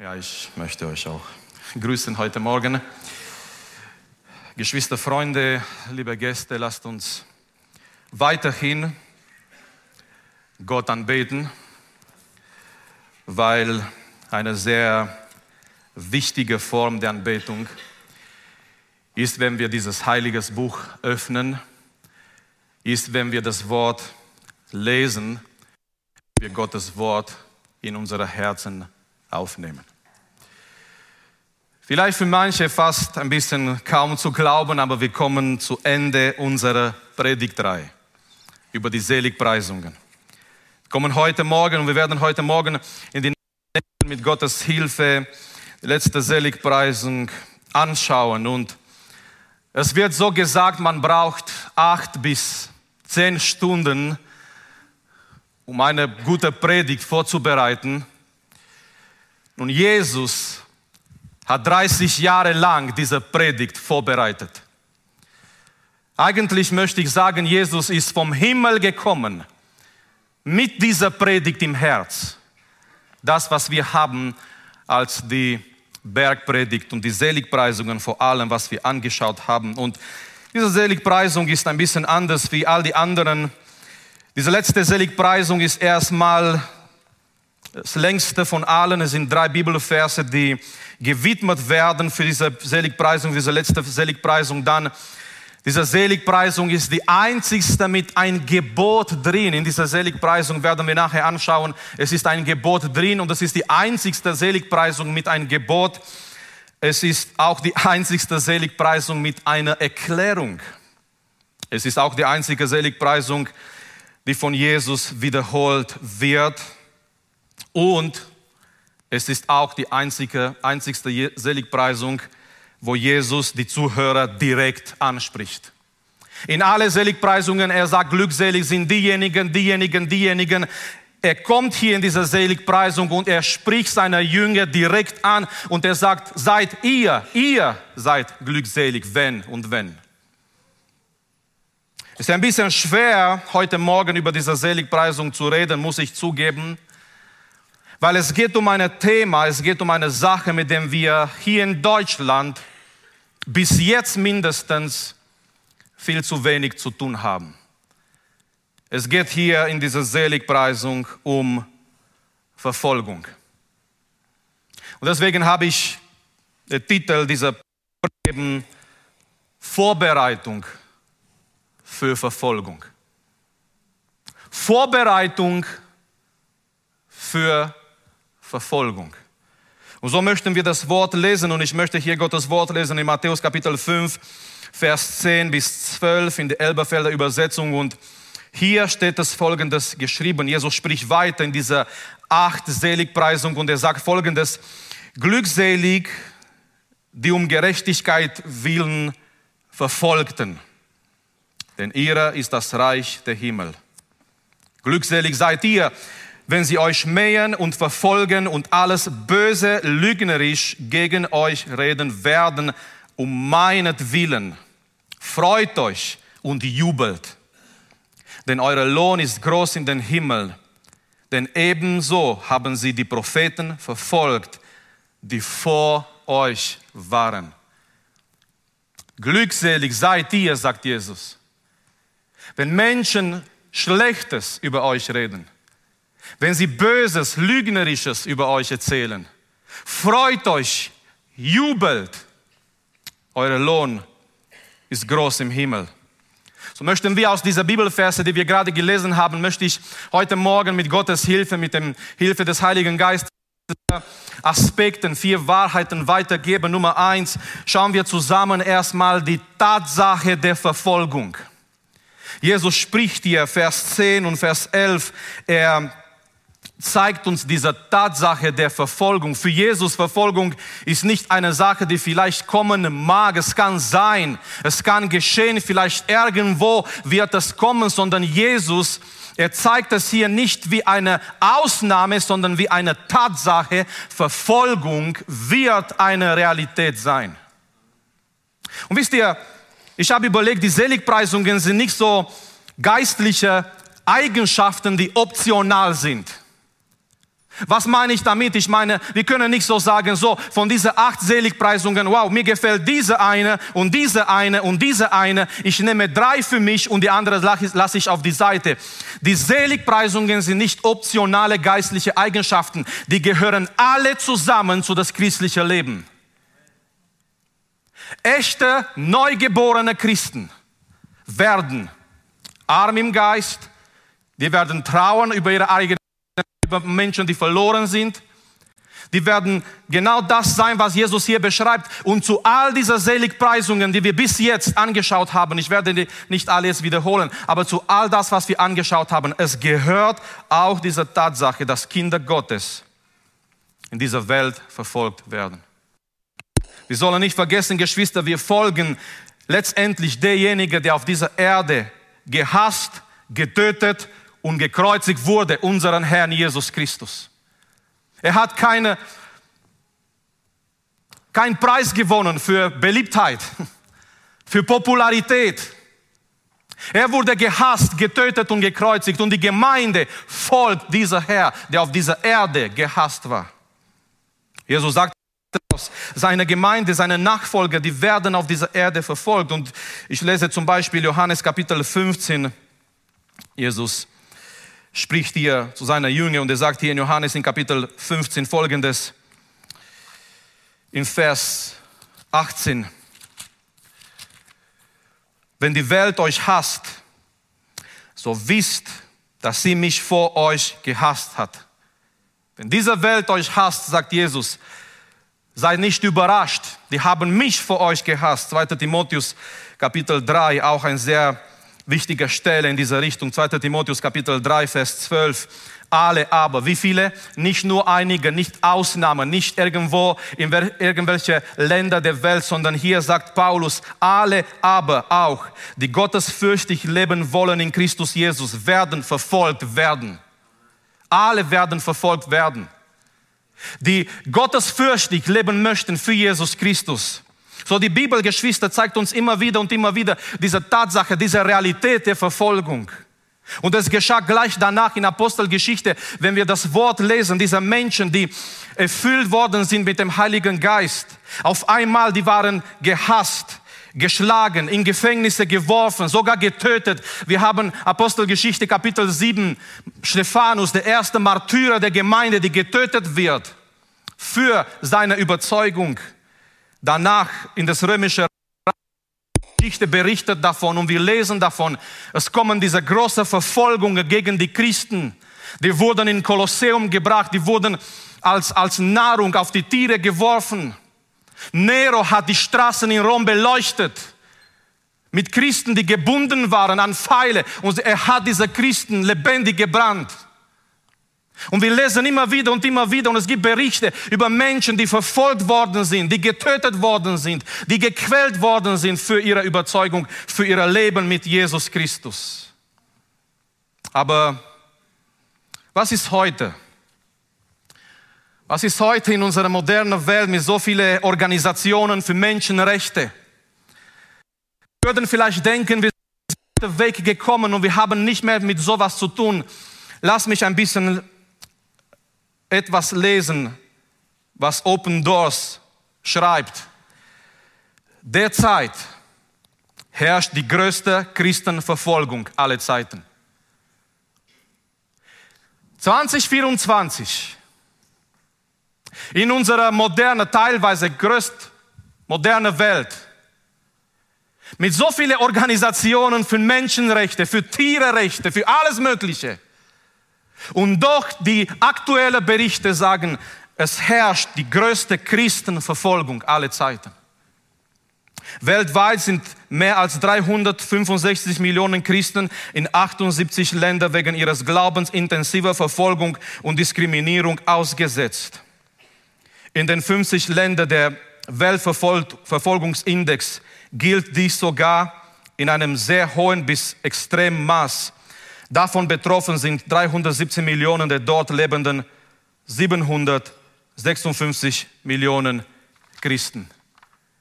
Ja, ich möchte euch auch grüßen heute Morgen. Geschwister, Freunde, liebe Gäste, lasst uns weiterhin Gott anbeten, weil eine sehr wichtige Form der Anbetung ist, wenn wir dieses heiliges Buch öffnen, ist, wenn wir das Wort lesen, wir Gottes Wort in unsere Herzen aufnehmen. Vielleicht für manche fast ein bisschen kaum zu glauben, aber wir kommen zu Ende unserer Predigtreihe über die Seligpreisungen. Wir kommen heute Morgen und wir werden heute Morgen in die mit Gottes Hilfe die letzte Seligpreisung anschauen und es wird so gesagt, man braucht acht bis zehn Stunden, um eine gute Predigt vorzubereiten. Und Jesus hat 30 Jahre lang diese Predigt vorbereitet. Eigentlich möchte ich sagen, Jesus ist vom Himmel gekommen mit dieser Predigt im Herz. Das, was wir haben als die Bergpredigt und die Seligpreisungen vor allem, was wir angeschaut haben. Und diese Seligpreisung ist ein bisschen anders wie all die anderen. Diese letzte Seligpreisung ist erstmal das längste von allen. Es sind drei Bibelverse, die gewidmet werden für diese Seligpreisung, diese letzte Seligpreisung. Dann diese Seligpreisung ist die einzigste mit ein Gebot drin. In dieser Seligpreisung werden wir nachher anschauen. Es ist ein Gebot drin und es ist die einzigste Seligpreisung mit einem Gebot. Es ist auch die einzigste Seligpreisung mit einer Erklärung. Es ist auch die einzige Seligpreisung, die von Jesus wiederholt wird. Und es ist auch die einzige, einzigste Seligpreisung, wo Jesus die Zuhörer direkt anspricht. In alle Seligpreisungen, er sagt, glückselig sind diejenigen, diejenigen, diejenigen. Er kommt hier in dieser Seligpreisung und er spricht seine Jünger direkt an und er sagt, seid ihr, ihr seid glückselig, wenn und wenn. Es ist ein bisschen schwer, heute Morgen über diese Seligpreisung zu reden, muss ich zugeben. Weil es geht um ein Thema, es geht um eine Sache, mit der wir hier in Deutschland bis jetzt mindestens viel zu wenig zu tun haben. Es geht hier in dieser Seligpreisung um Verfolgung. Und deswegen habe ich den Titel dieser Predigt Vorbereitung für Verfolgung. Vorbereitung für Verfolgung. Und so möchten wir das Wort lesen und ich möchte hier Gottes Wort lesen in Matthäus Kapitel 5, Vers 10 bis 12 in der Elberfelder Übersetzung und hier steht das folgendes geschrieben. Jesus spricht weiter in dieser acht Seligpreisung und er sagt folgendes, glückselig, die um Gerechtigkeit willen verfolgten, denn ihrer ist das Reich der Himmel. Glückselig seid ihr, wenn sie euch mähen und verfolgen und alles böse lügnerisch gegen euch reden werden, um meinetwillen. Freut euch und jubelt, denn euer Lohn ist groß in den Himmel. Denn ebenso haben sie die Propheten verfolgt, die vor euch waren. Glückselig seid ihr, sagt Jesus, wenn Menschen Schlechtes über euch reden wenn sie Böses, Lügnerisches über euch erzählen. Freut euch, jubelt. Euer Lohn ist groß im Himmel. So möchten wir aus dieser Bibelverse, die wir gerade gelesen haben, möchte ich heute Morgen mit Gottes Hilfe, mit der Hilfe des Heiligen Geistes Aspekten, vier Wahrheiten weitergeben. Nummer eins, schauen wir zusammen erstmal die Tatsache der Verfolgung. Jesus spricht hier, Vers 10 und Vers 11, er zeigt uns diese Tatsache der Verfolgung. Für Jesus Verfolgung ist nicht eine Sache, die vielleicht kommen mag. Es kann sein, es kann geschehen, vielleicht irgendwo wird es kommen, sondern Jesus, er zeigt es hier nicht wie eine Ausnahme, sondern wie eine Tatsache. Verfolgung wird eine Realität sein. Und wisst ihr, ich habe überlegt, die Seligpreisungen sind nicht so geistliche Eigenschaften, die optional sind Was meine ich damit? Ich meine, wir können nicht so sagen, so von diese acht Seligpreisungen, wow, mir gefällt diese eine und diese eine und diese eine. Ich nehme drei für mich und die andere lasse ich auf die Seite. Die Seligpreisungen sind nicht optionale geistliche Eigenschaften. Die gehören alle zusammen zu das christliche Leben. Echte, neugeborene Christen werden arm im Geist, die werden trauern über ihre eigenen über Menschen, die verloren sind. Die werden genau das sein, was Jesus hier beschreibt. Und zu all dieser Seligpreisungen, die wir bis jetzt angeschaut haben, ich werde nicht alles wiederholen, aber zu all das, was wir angeschaut haben, es gehört auch diese Tatsache, dass Kinder Gottes in dieser Welt verfolgt werden. Wir sollen nicht vergessen, Geschwister, wir folgen letztendlich derjenige, der auf dieser Erde gehasst, getötet und gekreuzigt wurde, unseren Herrn Jesus Christus. Er hat keine, keinen Preis gewonnen für Beliebtheit, für Popularität. Er wurde gehasst, getötet und gekreuzigt und die Gemeinde folgt dieser Herr, der auf dieser Erde gehasst war. Jesus sagt, seine Gemeinde, seine Nachfolger, die werden auf dieser Erde verfolgt. Und ich lese zum Beispiel Johannes Kapitel 15. Jesus spricht hier zu seiner Jünger und er sagt hier in Johannes in Kapitel 15 folgendes, in Vers 18. Wenn die Welt euch hasst, so wisst, dass sie mich vor euch gehasst hat. Wenn diese Welt euch hasst, sagt Jesus, seid nicht überrascht. Die haben mich vor euch gehasst. 2. Timotheus Kapitel 3, auch ein sehr wichtiger Stelle in dieser Richtung. 2. Timotheus Kapitel 3, Vers 12. Alle aber, wie viele? Nicht nur einige, nicht Ausnahmen, nicht irgendwo in irgendwelche Länder der Welt, sondern hier sagt Paulus, alle aber auch, die gottesfürchtig leben wollen in Christus Jesus, werden verfolgt werden. Alle werden verfolgt werden. Die gottesfürchtig leben möchten für Jesus Christus so die Bibel, Geschwister, zeigt uns immer wieder und immer wieder diese Tatsache, diese Realität der Verfolgung. Und es geschah gleich danach in Apostelgeschichte, wenn wir das Wort lesen, dieser Menschen, die erfüllt worden sind mit dem Heiligen Geist. Auf einmal, die waren gehasst, geschlagen, in Gefängnisse geworfen, sogar getötet. Wir haben Apostelgeschichte Kapitel 7, Stephanus, der erste Martyrer der Gemeinde, die getötet wird für seine Überzeugung. Danach in das römische Geschichte berichtet davon und wir lesen davon, es kommen diese große Verfolgungen gegen die Christen. Die wurden in Kolosseum gebracht, die wurden als, als Nahrung auf die Tiere geworfen. Nero hat die Straßen in Rom beleuchtet mit Christen, die gebunden waren an Pfeile und er hat diese Christen lebendig gebrannt. Und wir lesen immer wieder und immer wieder und es gibt Berichte über Menschen, die verfolgt worden sind, die getötet worden sind, die gequält worden sind für ihre Überzeugung, für ihr Leben mit Jesus Christus. Aber was ist heute? Was ist heute in unserer modernen Welt mit so vielen Organisationen für Menschenrechte? Wir würden vielleicht denken, wir sind auf den Weg gekommen und wir haben nicht mehr mit sowas zu tun. Lass mich ein bisschen etwas lesen, was Open Doors schreibt. Derzeit herrscht die größte Christenverfolgung aller Zeiten. 2024 in unserer modernen, teilweise größt moderne Welt mit so vielen Organisationen für Menschenrechte, für Tiererechte, für alles Mögliche und doch die aktuellen Berichte sagen, es herrscht die größte Christenverfolgung aller Zeiten. Weltweit sind mehr als 365 Millionen Christen in 78 Ländern wegen ihres Glaubens intensiver Verfolgung und Diskriminierung ausgesetzt. In den 50 Ländern der Weltverfolgungsindex gilt dies sogar in einem sehr hohen bis extremen Maß Davon betroffen sind 317 Millionen der dort lebenden 756 Millionen Christen.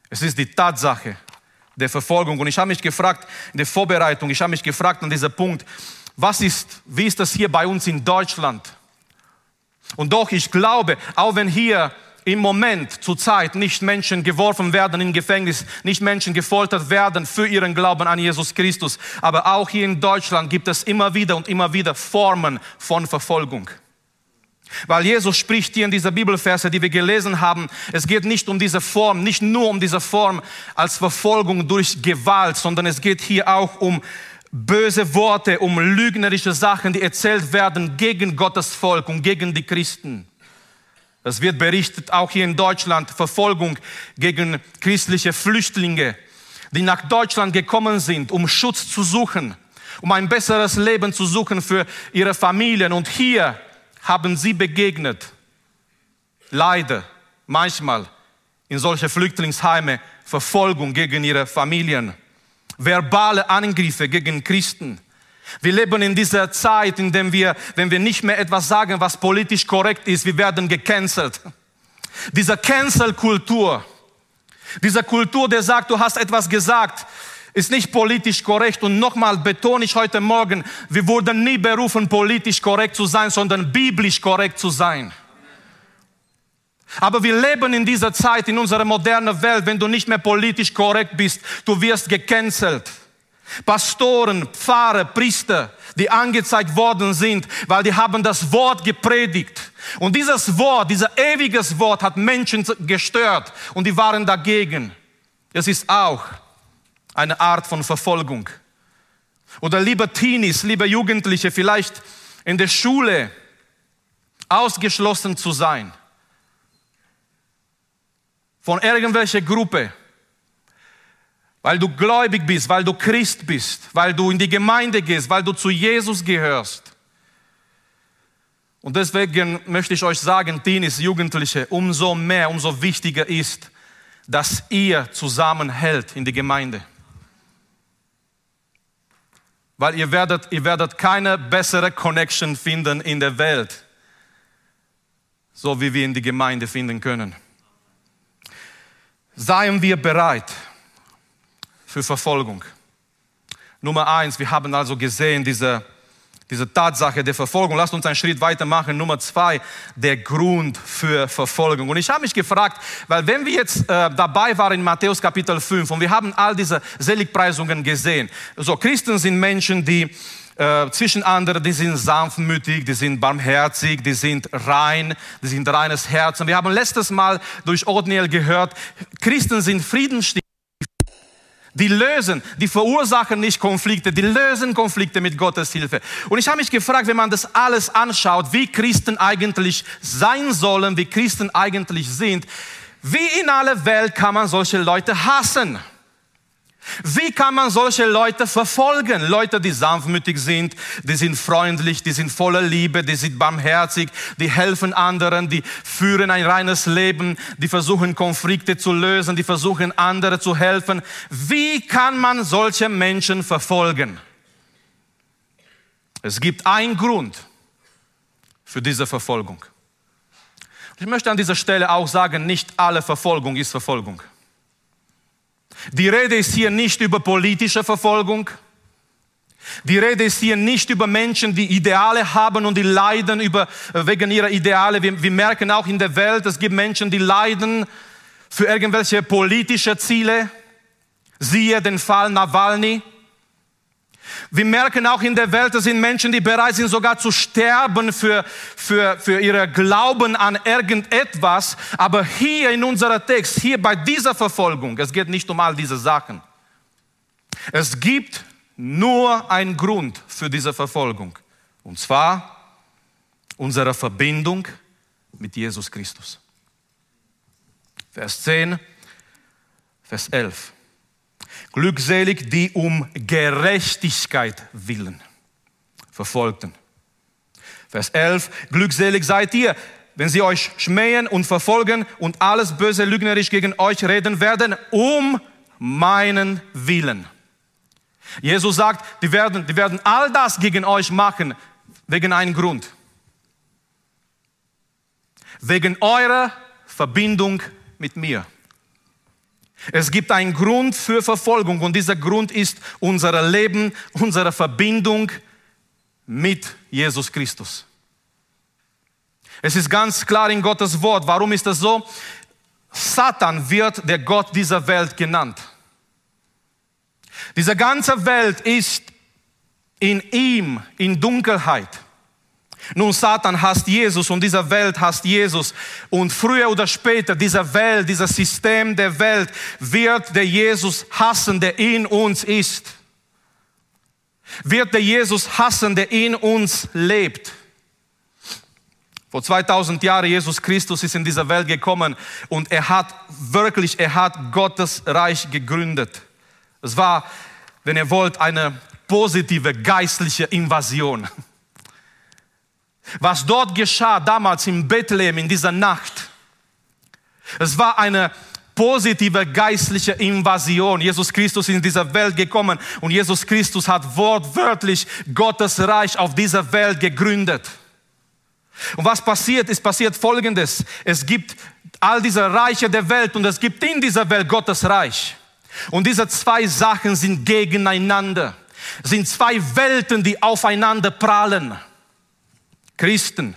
Es ist die Tatsache der Verfolgung. Und ich habe mich gefragt, in der Vorbereitung, ich habe mich gefragt an diesem Punkt, was ist, wie ist das hier bei uns in Deutschland? Und doch, ich glaube, auch wenn hier im Moment zur Zeit nicht Menschen geworfen werden in Gefängnis, nicht Menschen gefoltert werden für ihren Glauben an Jesus Christus, aber auch hier in Deutschland gibt es immer wieder und immer wieder Formen von Verfolgung. Weil Jesus spricht hier in dieser Bibelverse, die wir gelesen haben, es geht nicht um diese Form, nicht nur um diese Form als Verfolgung durch Gewalt, sondern es geht hier auch um böse Worte, um lügnerische Sachen, die erzählt werden gegen Gottes Volk und gegen die Christen. Es wird berichtet, auch hier in Deutschland, Verfolgung gegen christliche Flüchtlinge, die nach Deutschland gekommen sind, um Schutz zu suchen, um ein besseres Leben zu suchen für ihre Familien. Und hier haben sie begegnet, leider manchmal in solche Flüchtlingsheime, Verfolgung gegen ihre Familien, verbale Angriffe gegen Christen. Wir leben in dieser Zeit, in der wir, wenn wir nicht mehr etwas sagen, was politisch korrekt ist, wir werden gecancelt. Diese Cancel-Kultur, diese Kultur, der sagt, du hast etwas gesagt, ist nicht politisch korrekt. Und nochmal betone ich heute Morgen, wir wurden nie berufen, politisch korrekt zu sein, sondern biblisch korrekt zu sein. Aber wir leben in dieser Zeit, in unserer modernen Welt, wenn du nicht mehr politisch korrekt bist, du wirst gecancelt. Pastoren, Pfarrer, Priester, die angezeigt worden sind, weil die haben das Wort gepredigt. Und dieses Wort, dieser ewiges Wort hat Menschen gestört und die waren dagegen. Es ist auch eine Art von Verfolgung. Oder liebe Teenies, liebe Jugendliche, vielleicht in der Schule ausgeschlossen zu sein von irgendwelcher Gruppe weil du gläubig bist, weil du Christ bist, weil du in die Gemeinde gehst, weil du zu Jesus gehörst. Und deswegen möchte ich euch sagen, Teenies, Jugendliche, umso mehr, umso wichtiger ist, dass ihr zusammenhält in die Gemeinde. Weil ihr werdet, ihr werdet keine bessere Connection finden in der Welt, so wie wir in die Gemeinde finden können. Seien wir bereit, für Verfolgung. Nummer eins, wir haben also gesehen, diese, diese Tatsache der Verfolgung. Lasst uns einen Schritt weitermachen. Nummer zwei, der Grund für Verfolgung. Und ich habe mich gefragt, weil wenn wir jetzt äh, dabei waren in Matthäus Kapitel 5 und wir haben all diese Seligpreisungen gesehen. So, Christen sind Menschen, die äh, zwischen anderen, die sind sanftmütig, die sind barmherzig, die sind rein, die sind reines Herz. Und wir haben letztes Mal durch Othniel gehört, Christen sind Friedensstifter. Die lösen, die verursachen nicht Konflikte, die lösen Konflikte mit Gottes Hilfe. Und ich habe mich gefragt, wenn man das alles anschaut, wie Christen eigentlich sein sollen, wie Christen eigentlich sind, wie in aller Welt kann man solche Leute hassen? Wie kann man solche Leute verfolgen? Leute, die sanftmütig sind, die sind freundlich, die sind voller Liebe, die sind barmherzig, die helfen anderen, die führen ein reines Leben, die versuchen Konflikte zu lösen, die versuchen andere zu helfen. Wie kann man solche Menschen verfolgen? Es gibt einen Grund für diese Verfolgung. Ich möchte an dieser Stelle auch sagen, nicht alle Verfolgung ist Verfolgung. Die Rede ist hier nicht über politische Verfolgung. Die Rede ist hier nicht über Menschen, die Ideale haben und die leiden über, wegen ihrer Ideale. Wir, wir merken auch in der Welt, es gibt Menschen, die leiden für irgendwelche politische Ziele. Siehe den Fall Nawalny. Wir merken auch in der Welt, es sind Menschen, die bereit sind sogar zu sterben für, für, für ihre Glauben an irgendetwas. Aber hier in unserer Text, hier bei dieser Verfolgung, es geht nicht um all diese Sachen. Es gibt nur einen Grund für diese Verfolgung. Und zwar unsere Verbindung mit Jesus Christus. Vers 10, Vers 11. Glückselig, die um Gerechtigkeit willen verfolgten. Vers 11, glückselig seid ihr, wenn sie euch schmähen und verfolgen und alles böse lügnerisch gegen euch reden werden, um meinen Willen. Jesus sagt, die werden, die werden all das gegen euch machen, wegen einem Grund. Wegen eurer Verbindung mit mir. Es gibt einen Grund für Verfolgung und dieser Grund ist unser Leben, unsere Verbindung mit Jesus Christus. Es ist ganz klar in Gottes Wort. Warum ist das so? Satan wird der Gott dieser Welt genannt. Diese ganze Welt ist in ihm, in Dunkelheit. Nun, Satan hasst Jesus und diese Welt hasst Jesus. Und früher oder später, diese Welt, dieses System der Welt wird der Jesus hassen, der in uns ist. Wird der Jesus hassen, der in uns lebt. Vor 2000 Jahren Jesus Christus ist in dieser Welt gekommen und er hat wirklich, er hat Gottes Reich gegründet. Es war, wenn ihr wollt, eine positive geistliche Invasion. Was dort geschah damals in Bethlehem in dieser Nacht, es war eine positive geistliche Invasion. Jesus Christus ist in dieser Welt gekommen und Jesus Christus hat wortwörtlich Gottes Reich auf dieser Welt gegründet. Und was passiert, ist passiert Folgendes. Es gibt all diese Reiche der Welt und es gibt in dieser Welt Gottes Reich. Und diese zwei Sachen sind gegeneinander. Sind zwei Welten, die aufeinander prallen. Christen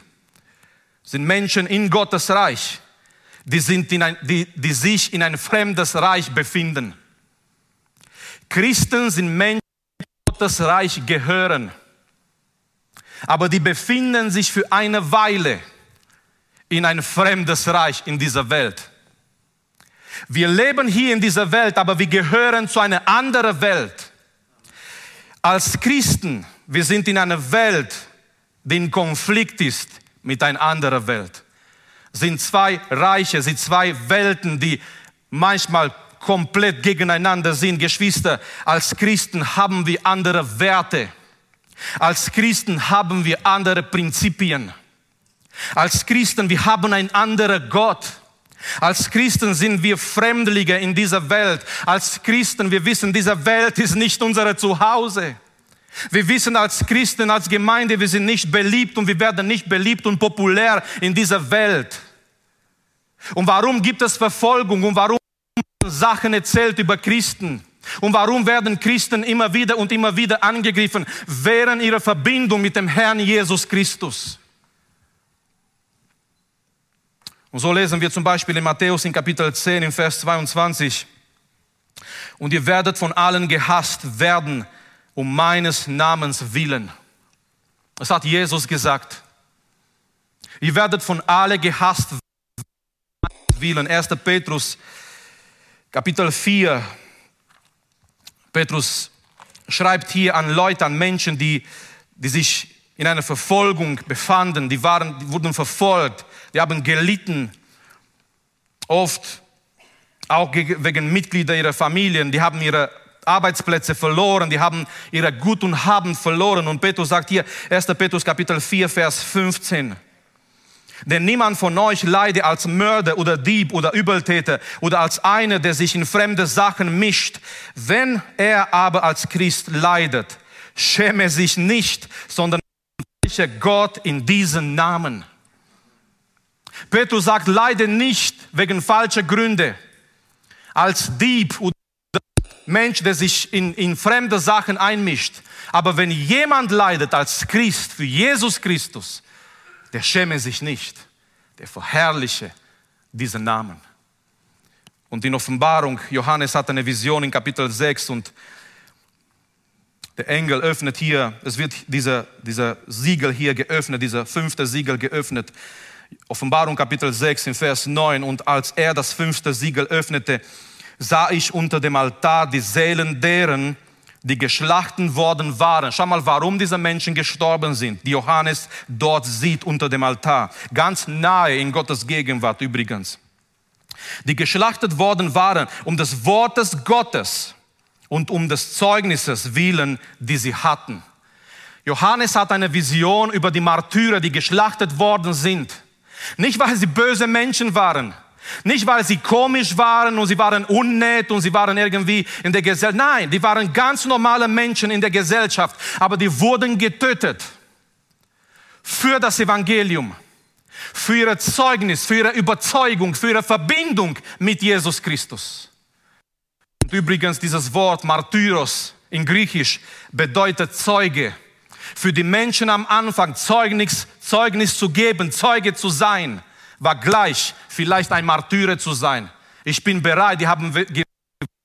sind Menschen in Gottes Reich, die, sind in ein, die, die sich in ein fremdes Reich befinden. Christen sind Menschen, die Gottes Reich gehören, aber die befinden sich für eine Weile in ein fremdes Reich in dieser Welt. Wir leben hier in dieser Welt, aber wir gehören zu einer anderen Welt. Als Christen, wir sind in einer Welt, die in Konflikt ist mit einer anderen Welt. Sind zwei Reiche, sind zwei Welten, die manchmal komplett gegeneinander sind. Geschwister, als Christen haben wir andere Werte. Als Christen haben wir andere Prinzipien. Als Christen, wir haben einen anderen Gott. Als Christen sind wir Fremdlinge in dieser Welt. Als Christen, wir wissen, diese Welt ist nicht unser Zuhause. Wir wissen als Christen, als Gemeinde, wir sind nicht beliebt und wir werden nicht beliebt und populär in dieser Welt. Und warum gibt es Verfolgung und warum Sachen erzählt über Christen? Und warum werden Christen immer wieder und immer wieder angegriffen während ihrer Verbindung mit dem Herrn Jesus Christus? Und so lesen wir zum Beispiel in Matthäus in Kapitel 10 in Vers 22. Und ihr werdet von allen gehasst werden, um meines Namens willen. Das hat Jesus gesagt. Ihr werdet von alle gehasst willen. 1. Petrus, Kapitel 4. Petrus schreibt hier an Leute, an Menschen, die, die sich in einer Verfolgung befanden, die, waren, die wurden verfolgt, die haben gelitten, oft auch wegen Mitglieder ihrer Familien, die haben ihre Arbeitsplätze verloren, die haben ihre Gut und Haben verloren. Und Petrus sagt hier, 1. Petrus Kapitel 4, Vers 15. Denn niemand von euch leide als Mörder oder Dieb oder Übeltäter oder als einer, der sich in fremde Sachen mischt. Wenn er aber als Christ leidet, schäme sich nicht, sondern welche Gott in diesen Namen. Petrus sagt, leide nicht wegen falscher Gründe. Als Dieb oder Mensch, der sich in, in fremde Sachen einmischt. Aber wenn jemand leidet als Christ für Jesus Christus, der schäme sich nicht, der verherrliche diesen Namen. Und in Offenbarung, Johannes hat eine Vision in Kapitel 6 und der Engel öffnet hier, es wird dieser, dieser Siegel hier geöffnet, dieser fünfte Siegel geöffnet. Offenbarung Kapitel 6 in Vers 9 und als er das fünfte Siegel öffnete, sah ich unter dem Altar die Seelen deren, die geschlachten worden waren. Schau mal, warum diese Menschen gestorben sind, die Johannes dort sieht unter dem Altar. Ganz nahe in Gottes Gegenwart übrigens. Die geschlachtet worden waren um des Wortes Gottes und um des Zeugnisses willen, die sie hatten. Johannes hat eine Vision über die Martyrer, die geschlachtet worden sind. Nicht, weil sie böse Menschen waren, nicht, weil sie komisch waren und sie waren unnett und sie waren irgendwie in der Gesellschaft. Nein, die waren ganz normale Menschen in der Gesellschaft, aber die wurden getötet für das Evangelium, für ihre Zeugnis, für ihre Überzeugung, für ihre Verbindung mit Jesus Christus. Und übrigens dieses Wort Martyros in Griechisch bedeutet Zeuge. für die Menschen am Anfang Zeugnis, Zeugnis zu geben, Zeuge zu sein, war gleich vielleicht ein Martyrer zu sein. Ich bin bereit, die haben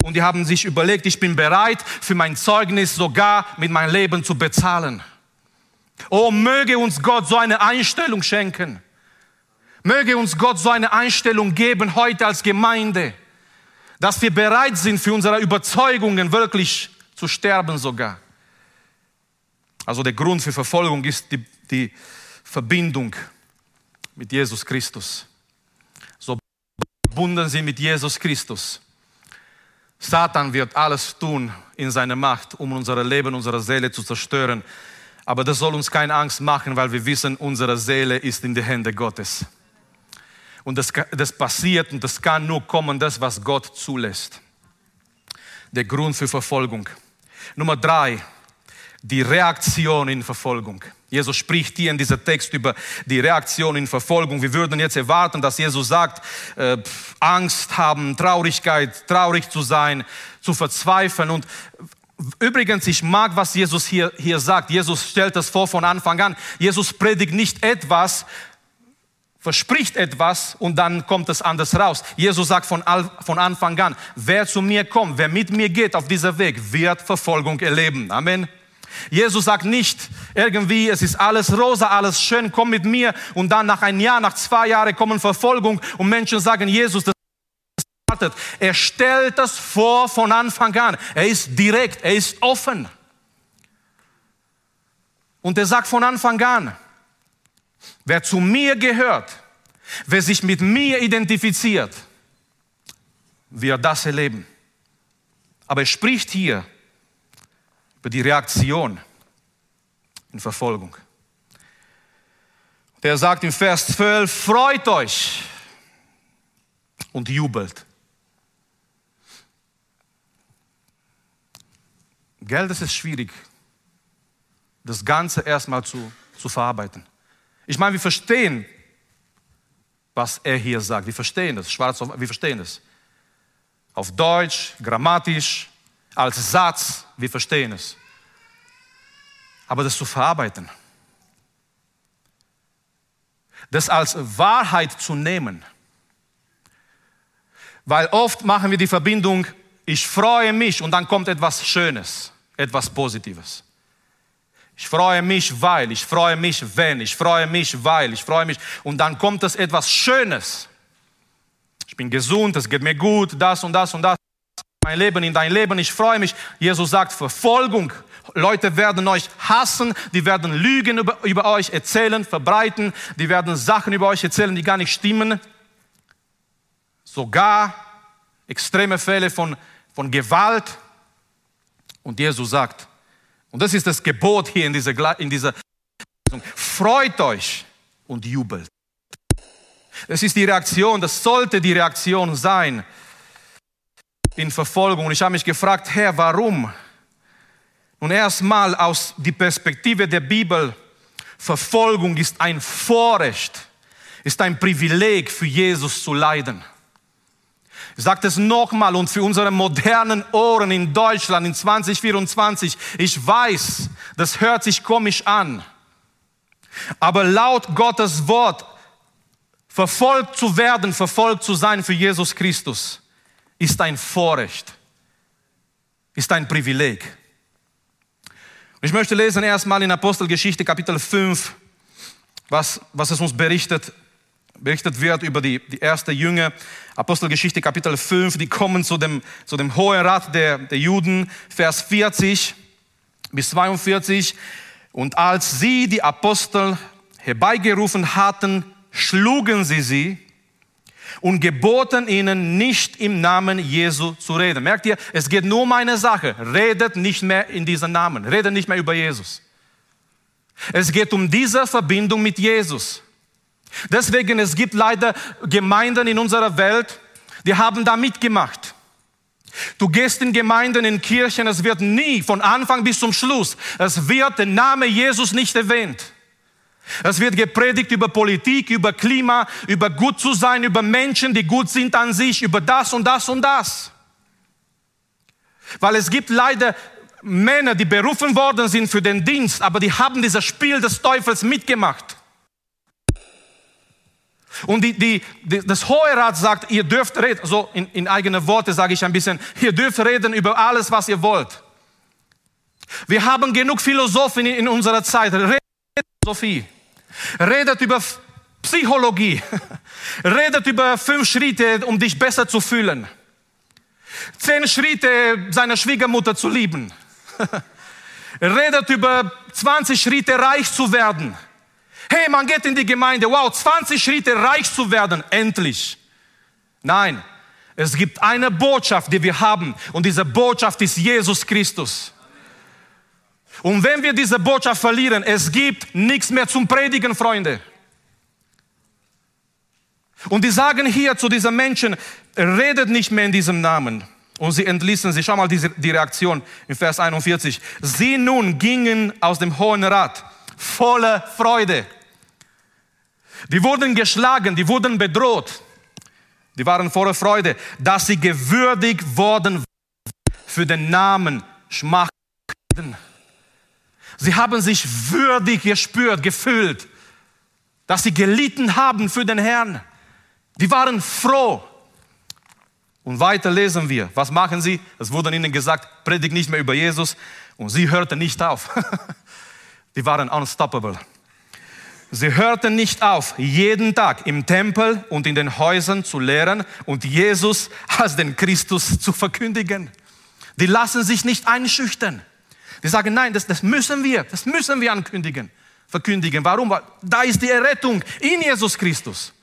und die haben sich überlegt, ich bin bereit, für mein Zeugnis sogar mit meinem Leben zu bezahlen. Oh, möge uns Gott so eine Einstellung schenken. Möge uns Gott so eine Einstellung geben heute als Gemeinde, dass wir bereit sind, für unsere Überzeugungen wirklich zu sterben sogar. Also der Grund für Verfolgung ist die, die Verbindung mit Jesus Christus. So verbunden sie mit Jesus Christus. Satan wird alles tun in seiner Macht, um unser Leben, unsere Seele zu zerstören. Aber das soll uns keine Angst machen, weil wir wissen, unsere Seele ist in die Hände Gottes. Und das, das passiert und das kann nur kommen, das, was Gott zulässt. Der Grund für Verfolgung. Nummer drei, die Reaktion in Verfolgung. Jesus spricht hier in diesem Text über die Reaktion in Verfolgung. Wir würden jetzt erwarten, dass Jesus sagt, äh, Angst haben, Traurigkeit, traurig zu sein, zu verzweifeln. Und übrigens, ich mag, was Jesus hier, hier sagt. Jesus stellt das vor von Anfang an. Jesus predigt nicht etwas, verspricht etwas und dann kommt es anders raus. Jesus sagt von, von Anfang an, wer zu mir kommt, wer mit mir geht auf dieser Weg, wird Verfolgung erleben. Amen. Jesus sagt nicht irgendwie, es ist alles rosa, alles schön, komm mit mir und dann nach einem Jahr, nach zwei Jahren kommen Verfolgung und Menschen sagen, Jesus, das wartet. Er stellt das vor von Anfang an. Er ist direkt, er ist offen. Und er sagt von Anfang an, Wer zu mir gehört, wer sich mit mir identifiziert, wird das erleben. Aber er spricht hier über die Reaktion in Verfolgung. Der sagt im Vers 12, freut euch und jubelt. Geld ist es schwierig, das Ganze erstmal zu, zu verarbeiten. Ich meine, wir verstehen, was er hier sagt. Wir verstehen es, schwarz auf, wir verstehen es. Auf Deutsch, grammatisch, als Satz, wir verstehen es. Aber das zu verarbeiten, das als Wahrheit zu nehmen, weil oft machen wir die Verbindung, ich freue mich und dann kommt etwas Schönes, etwas Positives. Ich freue mich, weil, ich freue mich, wenn, ich freue mich, weil, ich freue mich. Und dann kommt es etwas Schönes. Ich bin gesund, es geht mir gut, das und das und das. Mein Leben in dein Leben, ich freue mich. Jesus sagt Verfolgung. Leute werden euch hassen, die werden Lügen über, über euch erzählen, verbreiten, die werden Sachen über euch erzählen, die gar nicht stimmen. Sogar extreme Fälle von, von Gewalt. Und Jesus sagt, und das ist das Gebot hier in dieser, in dieser Freut euch und jubelt. Das ist die Reaktion, das sollte die Reaktion sein in Verfolgung. Und ich habe mich gefragt, Herr, warum? Und erstmal aus der Perspektive der Bibel, Verfolgung ist ein Vorrecht, ist ein Privileg für Jesus zu leiden. Ich sage es nochmal und für unsere modernen Ohren in Deutschland in 2024, ich weiß, das hört sich komisch an, aber laut Gottes Wort verfolgt zu werden, verfolgt zu sein für Jesus Christus, ist ein Vorrecht, ist ein Privileg. Ich möchte lesen erstmal in Apostelgeschichte Kapitel 5, was, was es uns berichtet berichtet wird über die, die erste Jünger, Apostelgeschichte Kapitel 5, die kommen zu dem, zu dem Hohen Rat der, der Juden, Vers 40 bis 42. Und als sie die Apostel herbeigerufen hatten, schlugen sie sie und geboten ihnen nicht im Namen Jesu zu reden. Merkt ihr, es geht nur um eine Sache. Redet nicht mehr in diesen Namen. Redet nicht mehr über Jesus. Es geht um diese Verbindung mit Jesus. Deswegen, es gibt leider Gemeinden in unserer Welt, die haben da mitgemacht. Du gehst in Gemeinden, in Kirchen, es wird nie von Anfang bis zum Schluss, es wird der Name Jesus nicht erwähnt. Es wird gepredigt über Politik, über Klima, über gut zu sein, über Menschen, die gut sind an sich, über das und das und das. Weil es gibt leider Männer, die berufen worden sind für den Dienst, aber die haben dieses Spiel des Teufels mitgemacht. Und die, die, die, das Hohe Rat sagt, ihr dürft reden, so in, in eigene Worte sage ich ein bisschen, ihr dürft reden über alles, was ihr wollt. Wir haben genug Philosophen in unserer Zeit. Redet Philosophie. Redet über Psychologie. Redet über fünf Schritte, um dich besser zu fühlen. Zehn Schritte, seine Schwiegermutter zu lieben. Redet über 20 Schritte, reich zu werden. Hey, man geht in die Gemeinde, wow, 20 Schritte, reich zu werden, endlich. Nein, es gibt eine Botschaft, die wir haben, und diese Botschaft ist Jesus Christus. Und wenn wir diese Botschaft verlieren, es gibt nichts mehr zum Predigen, Freunde. Und die sagen hier zu diesen Menschen, redet nicht mehr in diesem Namen. Und sie entließen sich. Schau mal diese, die Reaktion in Vers 41. Sie nun gingen aus dem Hohen Rat voller Freude. Die wurden geschlagen, die wurden bedroht. Die waren voller Freude, dass sie gewürdigt worden für den Namen schmachten. Sie haben sich würdig gespürt, gefühlt, dass sie gelitten haben für den Herrn. Die waren froh. Und weiter lesen wir. Was machen sie? Es wurde ihnen gesagt, predigt nicht mehr über Jesus. Und sie hörten nicht auf. Die waren unstoppable. Sie hörten nicht auf, jeden Tag im Tempel und in den Häusern zu lehren und Jesus als den Christus zu verkündigen. Die lassen sich nicht einschüchtern. Die sagen, nein, das, das müssen wir, das müssen wir ankündigen, verkündigen. Warum? Weil da ist die Errettung in Jesus Christus.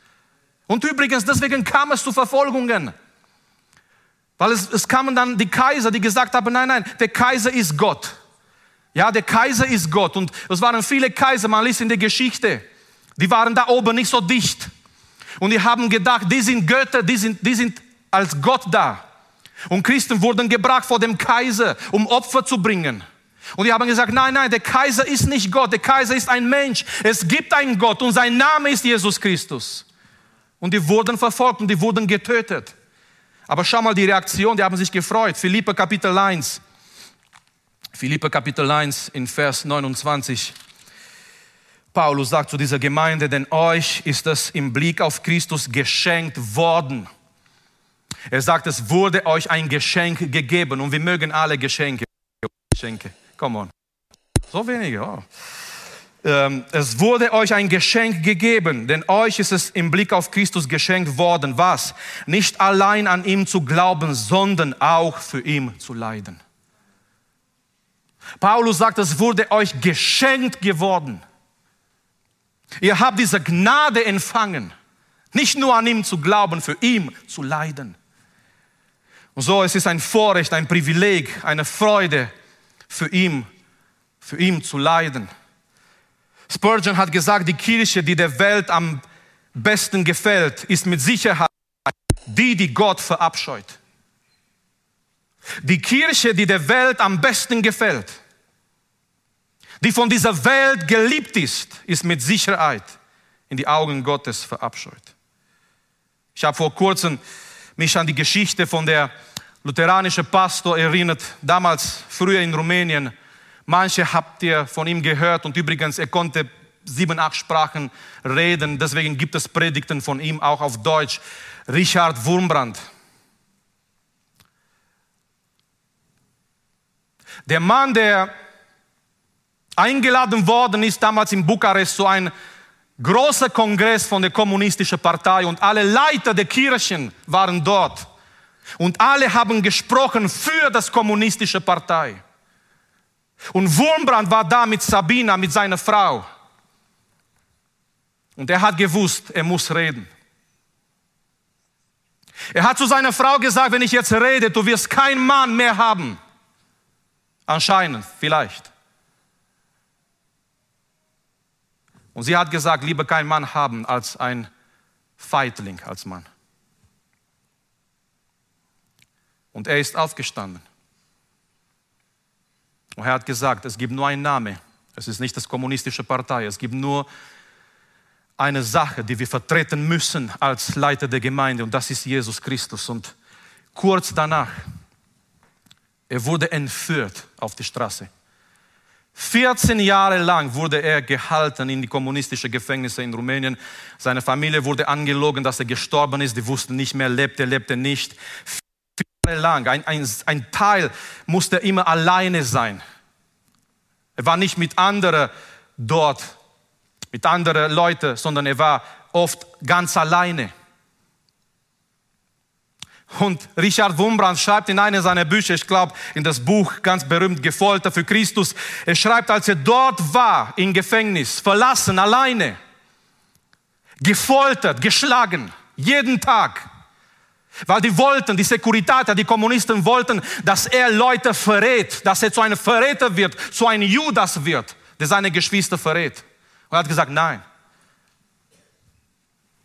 Und übrigens, deswegen kam es zu Verfolgungen. Weil es, es kamen dann die Kaiser, die gesagt haben, nein, nein, der Kaiser ist Gott. Ja, der Kaiser ist Gott. Und es waren viele Kaiser, man liest in der Geschichte, die waren da oben nicht so dicht. Und die haben gedacht, die sind Götter, die sind, die sind als Gott da. Und Christen wurden gebracht vor dem Kaiser, um Opfer zu bringen. Und die haben gesagt, nein, nein, der Kaiser ist nicht Gott, der Kaiser ist ein Mensch. Es gibt einen Gott und sein Name ist Jesus Christus. Und die wurden verfolgt und die wurden getötet. Aber schau mal die Reaktion, die haben sich gefreut. Philippe Kapitel 1. Philippe Kapitel 1 in Vers 29. Paulus sagt zu dieser Gemeinde, denn euch ist es im Blick auf Christus geschenkt worden. Er sagt, es wurde euch ein Geschenk gegeben und wir mögen alle Geschenke. Geschenke, come on. So wenige, oh. Ähm, es wurde euch ein Geschenk gegeben, denn euch ist es im Blick auf Christus geschenkt worden. Was? Nicht allein an ihm zu glauben, sondern auch für ihn zu leiden. Paulus sagt, es wurde euch geschenkt geworden. Ihr habt diese Gnade empfangen, nicht nur an ihm zu glauben, für ihn zu leiden. Und so, es ist ein Vorrecht, ein Privileg, eine Freude, für ihn, für ihn zu leiden. Spurgeon hat gesagt, die Kirche, die der Welt am besten gefällt, ist mit Sicherheit die, die Gott verabscheut. Die Kirche, die der Welt am besten gefällt, die von dieser Welt geliebt ist, ist mit Sicherheit in die Augen Gottes verabscheut. Ich habe vor kurzem mich an die Geschichte von der lutheranischen Pastor erinnert, damals früher in Rumänien. Manche habt ihr von ihm gehört und übrigens, er konnte sieben, acht Sprachen reden, deswegen gibt es Predigten von ihm auch auf Deutsch. Richard Wurmbrand. Der Mann, der eingeladen worden ist damals in Bukarest zu einem großen Kongress von der kommunistischen Partei und alle Leiter der Kirchen waren dort. Und alle haben gesprochen für das kommunistische Partei. Und Wurmbrand war da mit Sabina, mit seiner Frau. Und er hat gewusst, er muss reden. Er hat zu seiner Frau gesagt, wenn ich jetzt rede, du wirst keinen Mann mehr haben. Anscheinend, vielleicht. Und sie hat gesagt, lieber keinen Mann haben als ein Feigling als Mann. Und er ist aufgestanden. Und er hat gesagt, es gibt nur einen Name. Es ist nicht das kommunistische Partei. Es gibt nur eine Sache, die wir vertreten müssen als Leiter der Gemeinde. Und das ist Jesus Christus. Und kurz danach, Er wurde entführt auf die Straße. 14 Jahre lang wurde er gehalten in die kommunistische Gefängnisse in Rumänien. Seine Familie wurde angelogen, dass er gestorben ist. Die wussten nicht mehr, lebt er, lebt er nicht. Lang. Ein, ein, ein Teil musste immer alleine sein. Er war nicht mit anderen dort, mit anderen Leuten, sondern er war oft ganz alleine. Und Richard Wurmbrand schreibt in einem seiner Bücher, ich glaube in das Buch ganz berühmt Gefolter für Christus, er schreibt, als er dort war im Gefängnis, verlassen, alleine, gefoltert, geschlagen, jeden Tag, weil die wollten, die Securitate, die Kommunisten wollten, dass er Leute verrät, dass er zu einem Verräter wird, zu einem Judas wird, der seine Geschwister verrät. Und er hat gesagt, nein.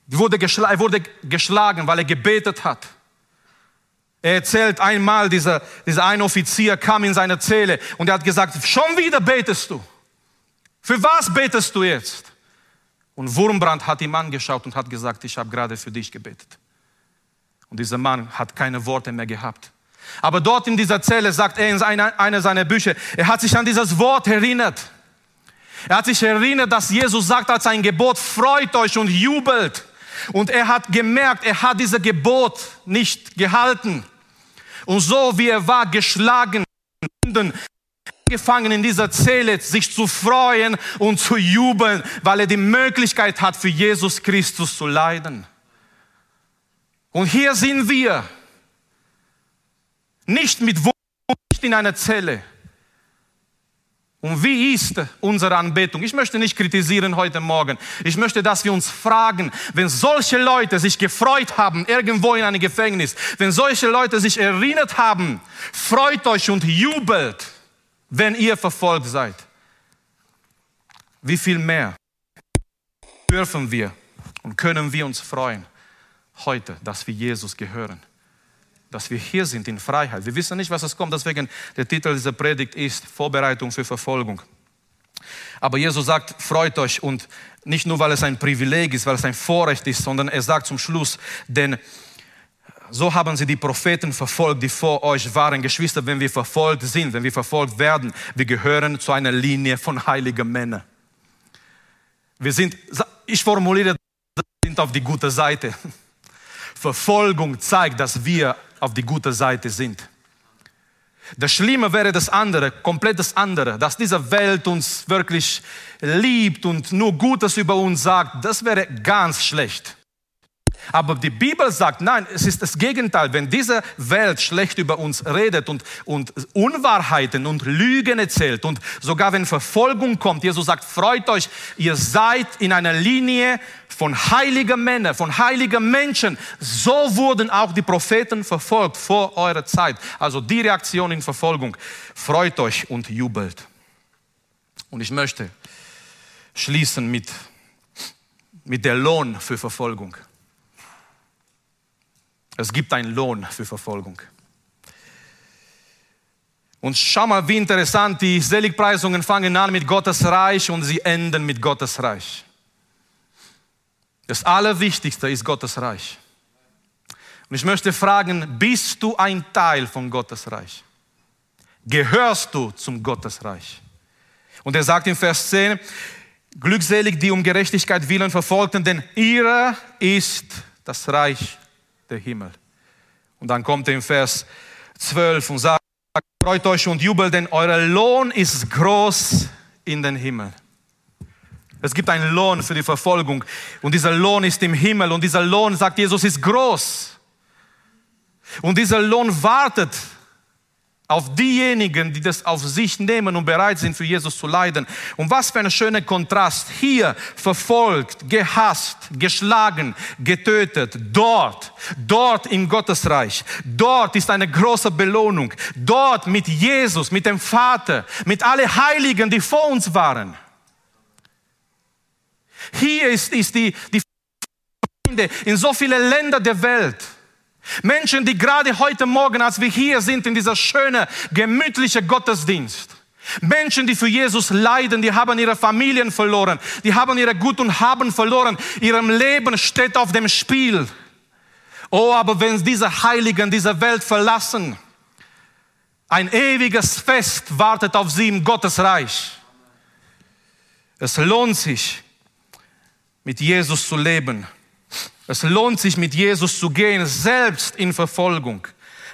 Er wurde, er wurde geschlagen, weil er gebetet hat. Er erzählt einmal, dieser, dieser ein Offizier kam in seine Zelle und er hat gesagt, schon wieder betest du. Für was betest du jetzt? Und Wurmbrand hat ihm angeschaut und hat gesagt, ich habe gerade für dich gebetet. Und dieser Mann hat keine Worte mehr gehabt. Aber dort in dieser Zelle sagt er in einer, einer seiner Bücher, er hat sich an dieses Wort erinnert. Er hat sich erinnert, dass Jesus sagt als ein Gebot, freut euch und jubelt. Und er hat gemerkt, er hat dieses Gebot nicht gehalten. Und so wie er war, geschlagen, angefangen in dieser Zelle sich zu freuen und zu jubeln, weil er die Möglichkeit hat, für Jesus Christus zu leiden. Und hier sind wir, nicht mit Wohnung, nicht in einer Zelle, und wie ist unsere Anbetung? Ich möchte nicht kritisieren heute Morgen. Ich möchte, dass wir uns fragen, wenn solche Leute sich gefreut haben, irgendwo in einem Gefängnis, wenn solche Leute sich erinnert haben, freut euch und jubelt, wenn ihr verfolgt seid. Wie viel mehr dürfen wir und können wir uns freuen heute, dass wir Jesus gehören? dass wir hier sind in Freiheit. Wir wissen nicht, was es kommt, deswegen der Titel dieser Predigt ist Vorbereitung für Verfolgung. Aber Jesus sagt, freut euch und nicht nur, weil es ein Privileg ist, weil es ein Vorrecht ist, sondern er sagt zum Schluss, denn so haben sie die Propheten verfolgt, die vor euch waren. Geschwister, wenn wir verfolgt sind, wenn wir verfolgt werden, wir gehören zu einer Linie von heiligen Männern. Wir sind, ich formuliere, wir sind auf die gute Seite. Verfolgung zeigt, dass wir auf die gute Seite sind. Das Schlimme wäre das andere, komplett das andere, dass diese Welt uns wirklich liebt und nur Gutes über uns sagt, das wäre ganz schlecht. Aber die Bibel sagt, nein, es ist das Gegenteil. Wenn diese Welt schlecht über uns redet und, und Unwahrheiten und Lügen erzählt und sogar wenn Verfolgung kommt, Jesus sagt, freut euch, ihr seid in einer Linie von heiligen Männern, von heiligen Menschen. So wurden auch die Propheten verfolgt vor eurer Zeit. Also die Reaktion in Verfolgung. Freut euch und jubelt. Und ich möchte schließen mit, mit der Lohn für Verfolgung. Es gibt einen Lohn für Verfolgung. Und schau mal, wie interessant, die Seligpreisungen fangen an mit Gottes Reich und sie enden mit Gottes Reich. Das Allerwichtigste ist Gottes Reich. Und ich möchte fragen, bist du ein Teil von Gottes Reich? Gehörst du zum Gottesreich? Und er sagt in Vers 10, glückselig die um Gerechtigkeit willen verfolgten, denn ihrer ist das Reich der Himmel. Und dann kommt er in Vers 12 und sagt, freut euch und jubelt, denn euer Lohn ist groß in den Himmel. Es gibt einen Lohn für die Verfolgung und dieser Lohn ist im Himmel und dieser Lohn, sagt Jesus, ist groß. Und dieser Lohn wartet auf diejenigen, die das auf sich nehmen und bereit sind, für Jesus zu leiden. Und was für ein schöner Kontrast. Hier verfolgt, gehasst, geschlagen, getötet. Dort, dort im Gottesreich. Dort ist eine große Belohnung. Dort mit Jesus, mit dem Vater, mit allen Heiligen, die vor uns waren. Hier ist, ist die, die in so viele Länder der Welt. Menschen, die gerade heute Morgen, als wir hier sind in dieser schönen, gemütlichen Gottesdienst, Menschen, die für Jesus leiden, die haben ihre Familien verloren, die haben ihre Gut und Haben verloren, ihrem Leben steht auf dem Spiel. Oh, aber wenn diese Heiligen diese Welt verlassen, Ein ewiges Fest wartet auf sie im Gottesreich. Es lohnt sich, mit Jesus zu leben. Es lohnt sich, mit Jesus zu gehen, selbst in Verfolgung.